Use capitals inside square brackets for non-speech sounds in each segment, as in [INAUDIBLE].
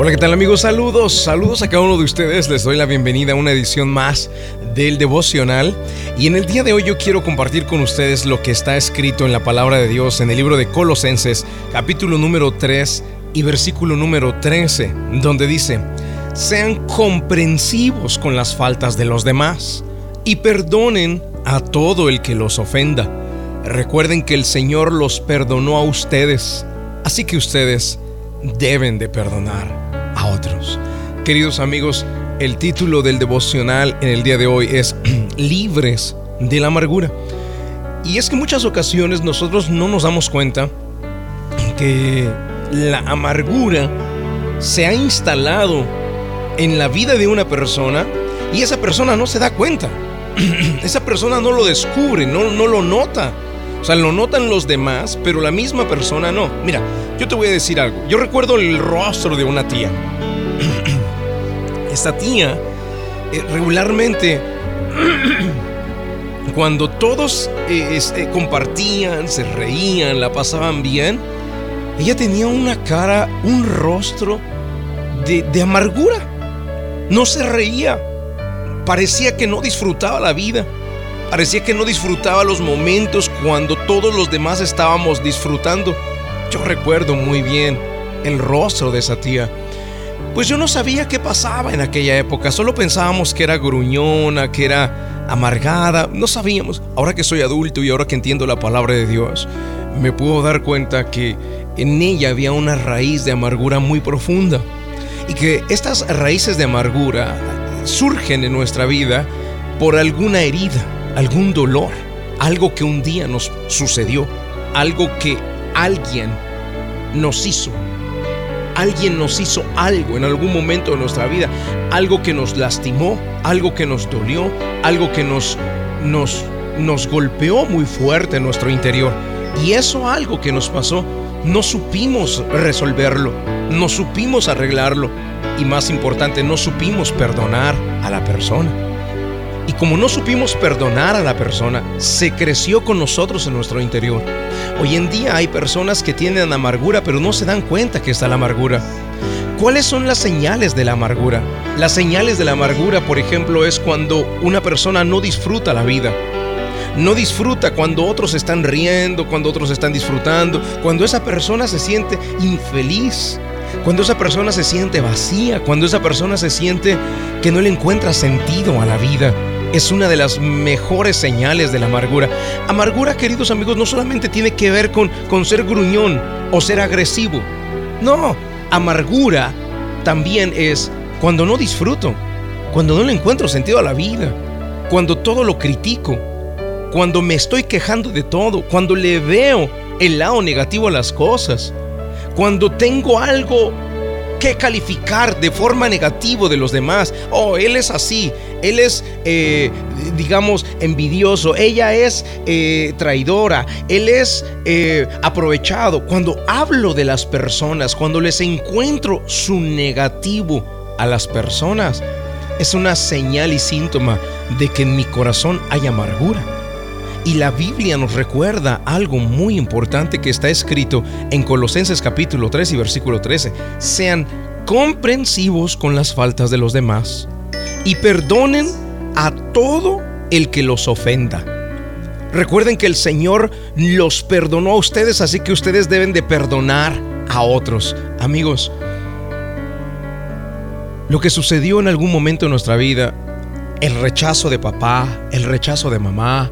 Hola, ¿qué tal amigos? Saludos, saludos a cada uno de ustedes. Les doy la bienvenida a una edición más del devocional. Y en el día de hoy yo quiero compartir con ustedes lo que está escrito en la palabra de Dios en el libro de Colosenses, capítulo número 3 y versículo número 13, donde dice, sean comprensivos con las faltas de los demás y perdonen a todo el que los ofenda. Recuerden que el Señor los perdonó a ustedes, así que ustedes deben de perdonar Queridos amigos, el título del devocional en el día de hoy es [CLEARS THROAT] Libres de la amargura. Y es que muchas ocasiones nosotros no nos damos cuenta que la amargura se ha instalado en la vida de una persona y esa persona no se da cuenta. [CLEARS THROAT] esa persona no lo descubre, no, no lo nota. O sea, lo notan los demás, pero la misma persona no. Mira, yo te voy a decir algo. Yo recuerdo el rostro de una tía. [CLEARS THROAT] Esta tía eh, regularmente [CLEARS THROAT] cuando todos eh, este, compartían, se reían, la pasaban bien, ella tenía una cara, un rostro de, de, amargura. No se reía. Parecía que no disfrutaba la vida. Parecía que no disfrutaba los momentos cuando todos los demás estábamos disfrutando. Yo recuerdo muy bien el rostro de esa tía. Pues yo no sabía qué pasaba en aquella época, solo pensábamos que era gruñona, que era amargada, no sabíamos. Ahora que soy adulto y ahora que entiendo la palabra de Dios, me puedo dar cuenta que en ella había una raíz de amargura muy profunda y que estas raíces de amargura surgen en nuestra vida por alguna herida, algún dolor, algo que un día nos sucedió, algo que alguien nos hizo. Alguien nos hizo algo en algún momento de nuestra vida, algo que nos lastimó, algo que nos dolió, algo que nos, nos, nos golpeó muy fuerte en nuestro interior. Y eso algo que nos pasó, no supimos resolverlo, no supimos arreglarlo y más importante, no supimos perdonar a la persona. Y como no supimos perdonar a la persona, se creció con nosotros en nuestro interior. Hoy en día hay personas que tienen amargura pero no se dan cuenta que está la amargura. ¿Cuáles son las señales de la amargura? Las señales de la amargura, por ejemplo, es cuando una persona no disfruta la vida. No disfruta cuando otros están riendo, cuando otros están disfrutando, cuando esa persona se siente infeliz, cuando esa persona se siente vacía, cuando esa persona se siente que no le encuentra sentido a la vida es una de las mejores señales de la amargura. Amargura, queridos amigos, no solamente tiene que ver con, con ser gruñón o ser agresivo. No, amargura también es cuando no disfruto, cuando no le encuentro sentido a la vida, cuando todo lo critico, cuando me estoy quejando de todo, cuando le veo el lado negativo a las cosas, cuando tengo algo que calificar de forma negativa de los demás. Oh, él es así, él es, eh, digamos, envidioso, ella es eh, traidora, él es eh, aprovechado. Cuando hablo de las personas, cuando les encuentro su negativo a las personas, es una señal y síntoma de que en mi corazón hay amargura. Y la Biblia nos recuerda algo muy importante que está escrito en Colosenses capítulo 3 y versículo 13. Sean comprensivos con las faltas de los demás y perdonen a todo el que los ofenda. Recuerden que el Señor los perdonó a ustedes, así que ustedes deben de perdonar a otros. Amigos, lo que sucedió en algún momento en nuestra vida, el rechazo de papá, el rechazo de mamá,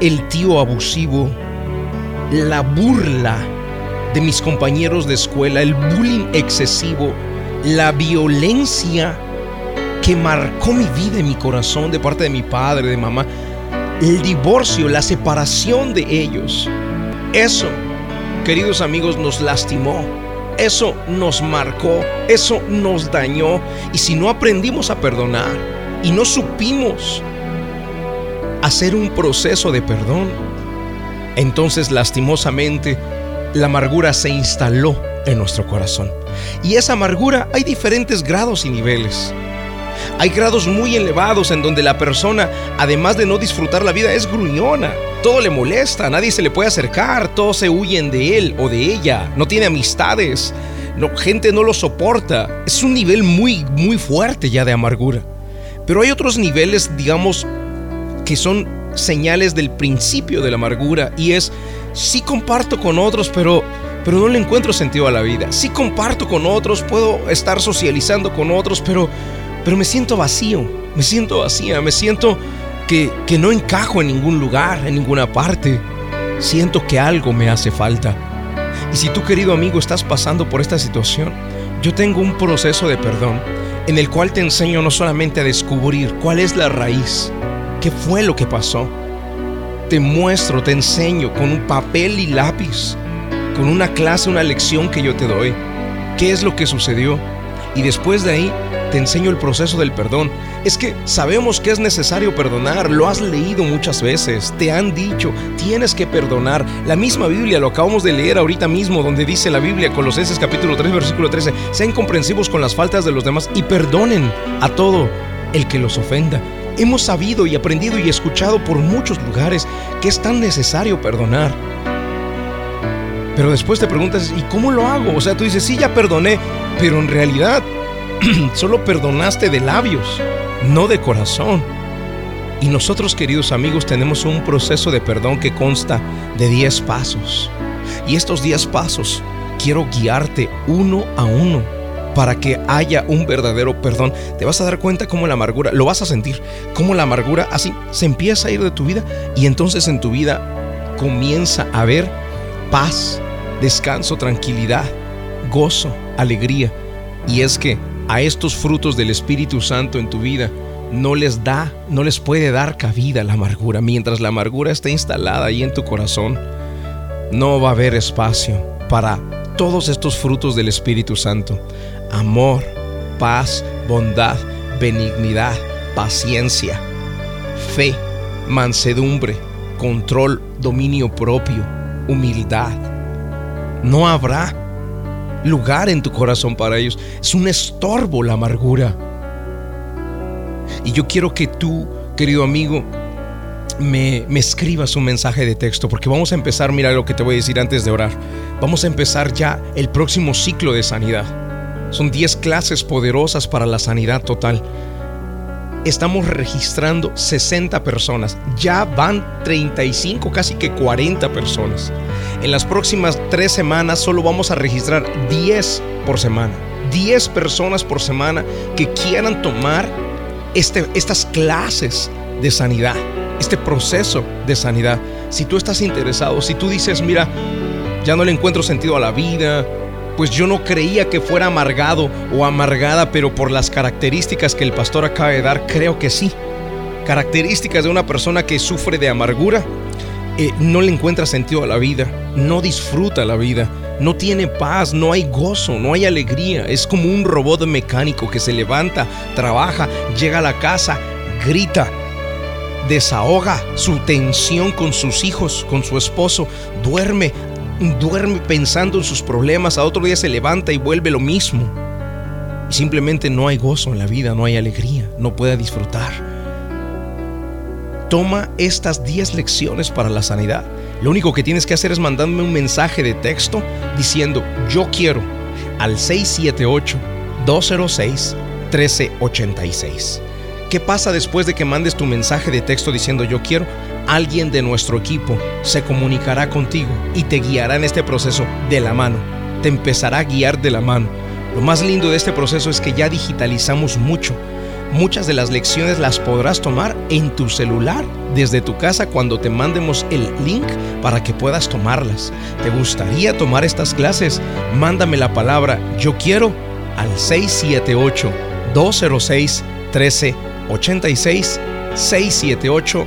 el tío abusivo, la burla de mis compañeros de escuela, el bullying excesivo, la violencia que marcó mi vida y mi corazón de parte de mi padre, de mamá, el divorcio, la separación de ellos. Eso, queridos amigos, nos lastimó. Eso nos marcó, eso nos dañó. Y si no aprendimos a perdonar y no supimos hacer un proceso de perdón, entonces lastimosamente la amargura se instaló en nuestro corazón. Y esa amargura hay diferentes grados y niveles. Hay grados muy elevados en donde la persona, además de no disfrutar la vida, es gruñona. Todo le molesta, nadie se le puede acercar, todos se huyen de él o de ella, no tiene amistades, No, gente no lo soporta. Es un nivel muy, muy fuerte ya de amargura. Pero hay otros niveles, digamos, que son señales del principio de la amargura y es, sí comparto con otros, pero, pero no le encuentro sentido a la vida. Sí comparto con otros, puedo estar socializando con otros, pero, pero me siento vacío, me siento vacía, me siento que, que no encajo en ningún lugar, en ninguna parte. Siento que algo me hace falta. Y si tú querido amigo estás pasando por esta situación, yo tengo un proceso de perdón en el cual te enseño no solamente a descubrir cuál es la raíz, qué fue lo que pasó, te muestro, te enseño con un papel y lápiz, con una clase, una lección que yo te doy, qué es lo que sucedió. Y después de ahí te enseño el proceso del perdón. Es que sabemos que es necesario perdonar, lo has leído muchas veces, te han dicho, tienes que perdonar. La misma Biblia, lo acabamos de leer ahorita mismo, donde dice la Biblia, Colosenses capítulo 3, versículo 13, sean comprensivos con las faltas de los demás y perdonen a todo el que los ofenda. Hemos sabido y aprendido y escuchado por muchos lugares que es tan necesario perdonar. Pero después te preguntas, ¿y cómo lo hago? O sea, tú dices, sí, ya perdoné, pero en realidad [CLEARS THROAT] solo perdonaste de labios, no de corazón. Y nosotros, queridos amigos, tenemos un proceso de perdón que consta de 10 pasos. Y estos 10 pasos quiero guiarte uno a uno para que haya un verdadero perdón. Te vas a dar cuenta cómo la amargura, lo vas a sentir, cómo la amargura así se empieza a ir de tu vida y entonces en tu vida comienza a haber paz, descanso, tranquilidad, gozo, alegría. Y es que a estos frutos del Espíritu Santo en tu vida no les da, no les puede dar cabida la amargura. Mientras la amargura está instalada ahí en tu corazón, no va a haber espacio para todos estos frutos del Espíritu Santo. Amor, paz, bondad, benignidad, paciencia, fe, mansedumbre, control, dominio propio, humildad. No habrá lugar en tu corazón para ellos. Es un estorbo la amargura. Y yo quiero que tú, querido amigo, me, me, escribas un mensaje de texto, porque vamos a empezar, mira lo que te voy a decir antes de orar. Vamos a empezar ya el próximo ciclo de sanidad. Son 10 clases poderosas para la sanidad total. Estamos registrando 60 personas. Ya van 35, casi que 40 personas. En las próximas tres semanas solo vamos a registrar 10 por semana. 10 personas por semana que quieran tomar este, estas clases de sanidad, este proceso de sanidad. Si tú estás interesado, si tú dices, mira, ya no le encuentro sentido a la vida, pues yo no creía que fuera amargado o amargada, pero por las características que el pastor acaba de dar, creo que sí. Características de una persona que sufre de amargura eh, no le encuentra sentido a la vida, no disfruta la vida, no tiene paz, no hay gozo, no hay alegría. Es como un robot mecánico que se levanta, trabaja, llega a la casa, grita, desahoga su tensión con sus hijos, con su esposo, duerme, duerme pensando en sus problemas, a otro día se levanta y vuelve lo mismo. Y simplemente no hay gozo en la vida, no hay alegría, no puede disfrutar. Toma estas 10 lecciones para la sanidad. Lo único que tienes que hacer es mandarme un mensaje de texto diciendo yo quiero al 678-206-1386. ¿Qué pasa después de que mandes tu mensaje de texto diciendo yo quiero? Alguien de nuestro equipo se comunicará contigo y te guiará en este proceso de la mano. Te empezará a guiar de la mano. Lo más lindo de este proceso es que ya digitalizamos mucho Muchas de las lecciones las podrás tomar en tu celular desde tu casa cuando te mandemos el link para que puedas tomarlas. ¿Te gustaría tomar estas clases? Mándame la palabra yo quiero al 678 206 1386 678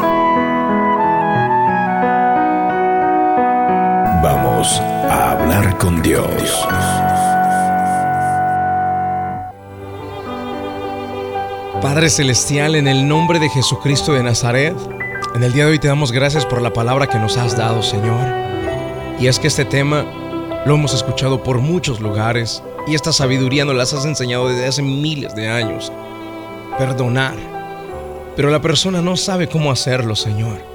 A hablar con Dios. Padre Celestial, en el nombre de Jesucristo de Nazaret, en el día de hoy te damos gracias por la palabra que nos has dado, Señor. Y es que este tema lo hemos escuchado por muchos lugares y esta sabiduría nos las has enseñado desde hace miles de años. Perdonar. Pero la persona no sabe cómo hacerlo, Señor.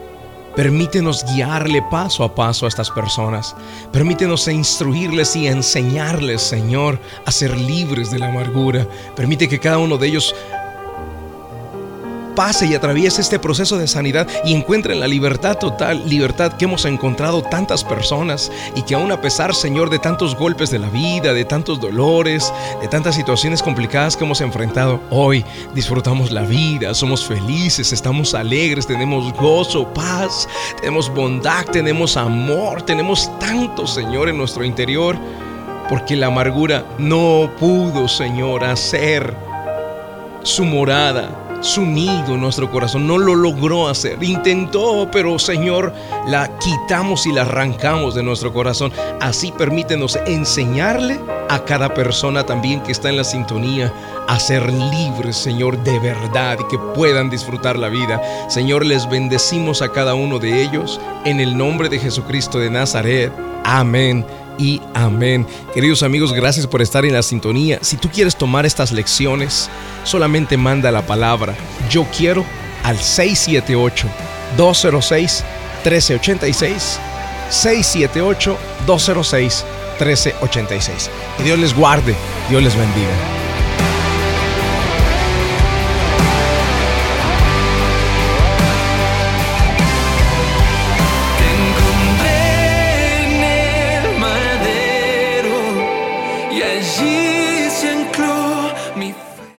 Permítenos guiarle paso a paso a estas personas. Permítenos instruirles y enseñarles, Señor, a ser libres de la amargura. Permite que cada uno de ellos pase y atraviese este proceso de sanidad y encuentren la libertad total, libertad que hemos encontrado tantas personas y que aún a pesar, Señor, de tantos golpes de la vida, de tantos dolores, de tantas situaciones complicadas que hemos enfrentado, hoy disfrutamos la vida, somos felices, estamos alegres, tenemos gozo, paz, tenemos bondad, tenemos amor, tenemos tanto, Señor, en nuestro interior, porque la amargura no pudo, Señor, hacer su morada su nuestro corazón. No lo logró hacer. Intentó, pero Señor, la quitamos y la arrancamos de nuestro corazón. Así permítenos enseñarle a cada persona también que está en la sintonía a ser libres, Señor, de verdad y que puedan disfrutar la vida. Señor, les bendecimos a cada uno de ellos en el nombre de Jesucristo de Nazaret. Amén y amén. Queridos amigos, gracias por estar en la sintonía. Si tú quieres tomar estas lecciones, solamente manda la palabra yo quiero al 678 206 1386 678 206 1386. Que Dios les guarde, Dios les bendiga.